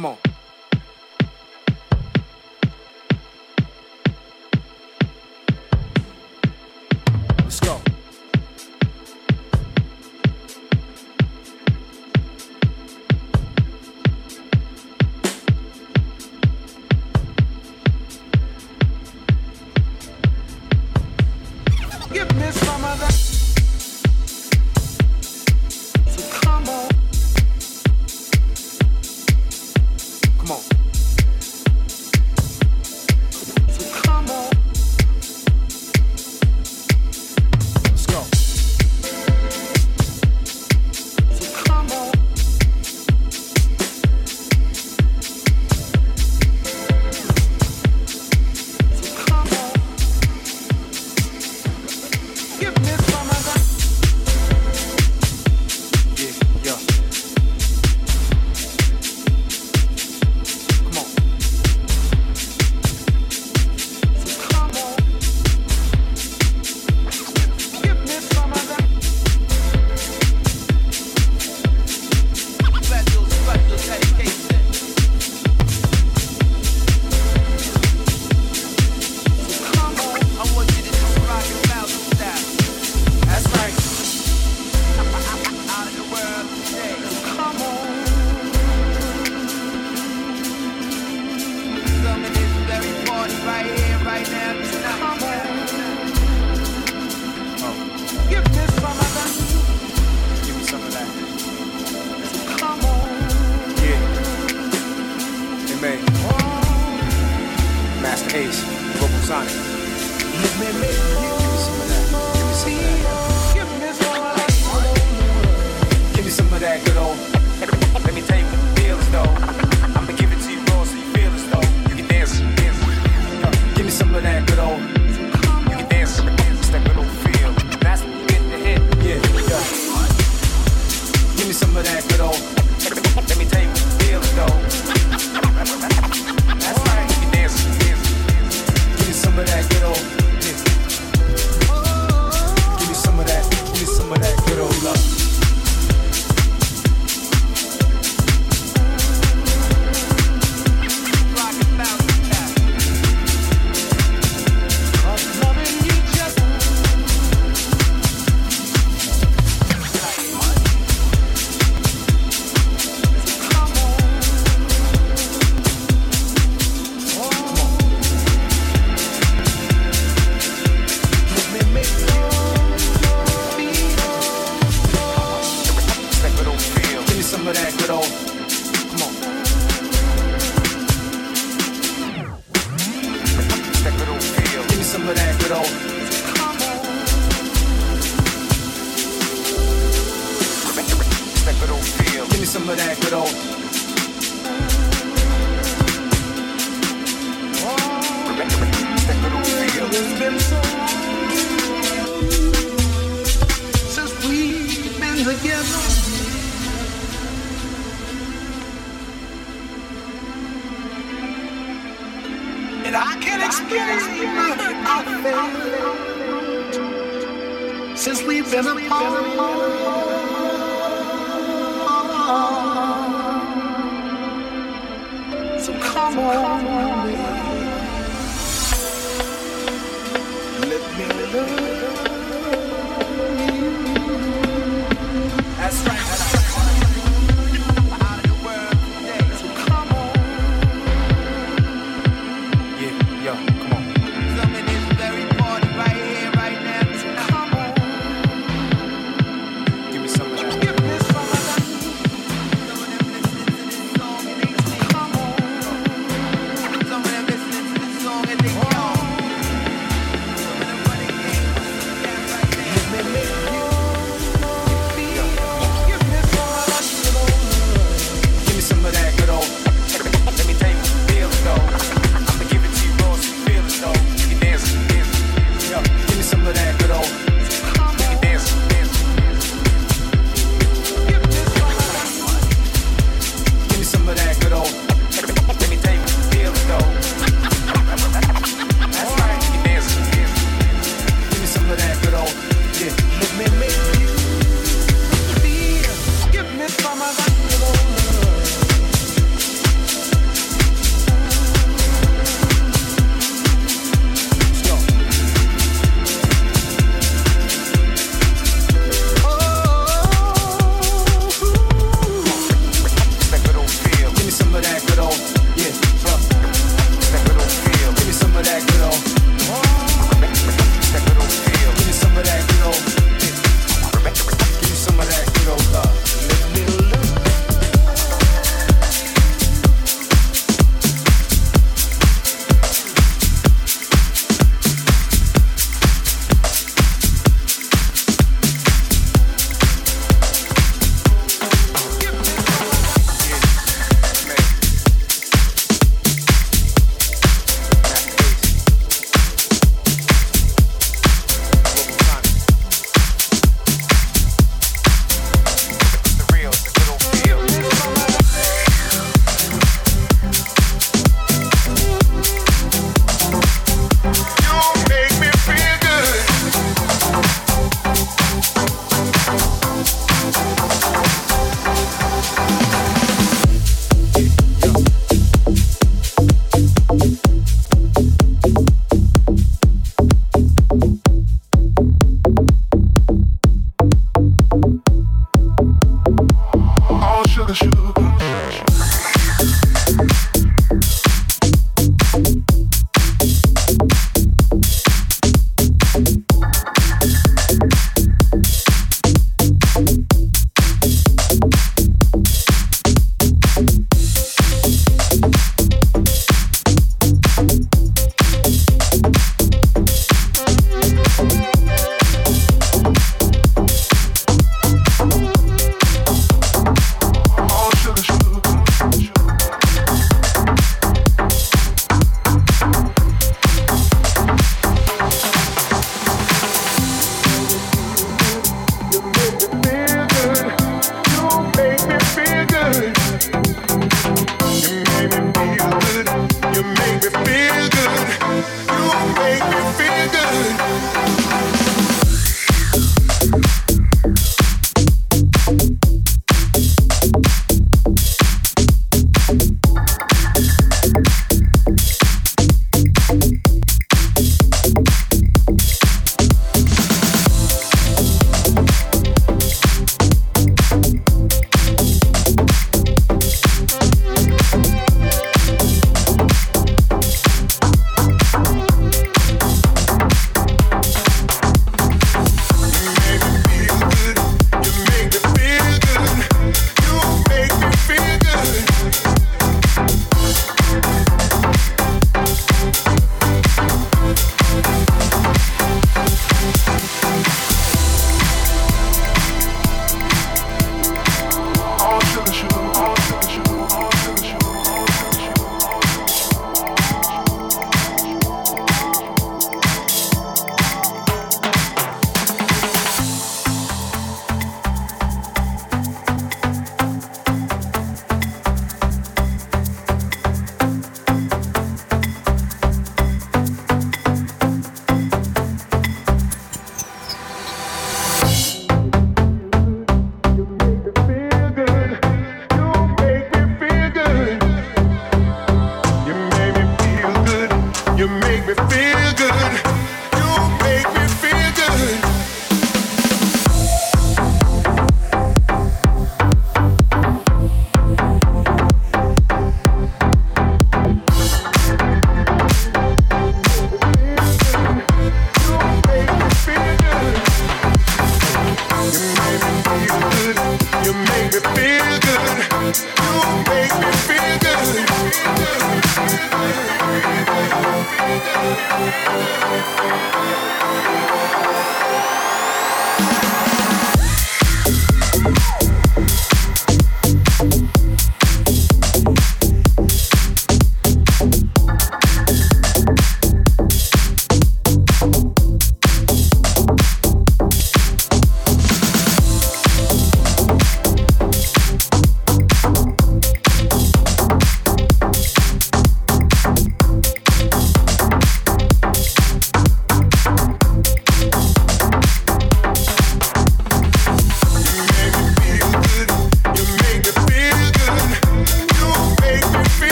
Come on.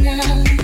now.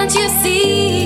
Can't you see?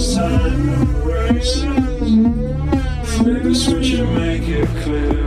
Time embraces. Flip a switch and make it clear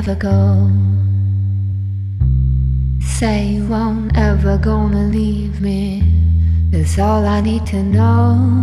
never go. Say you won't ever gonna leave me. That's all I need to know.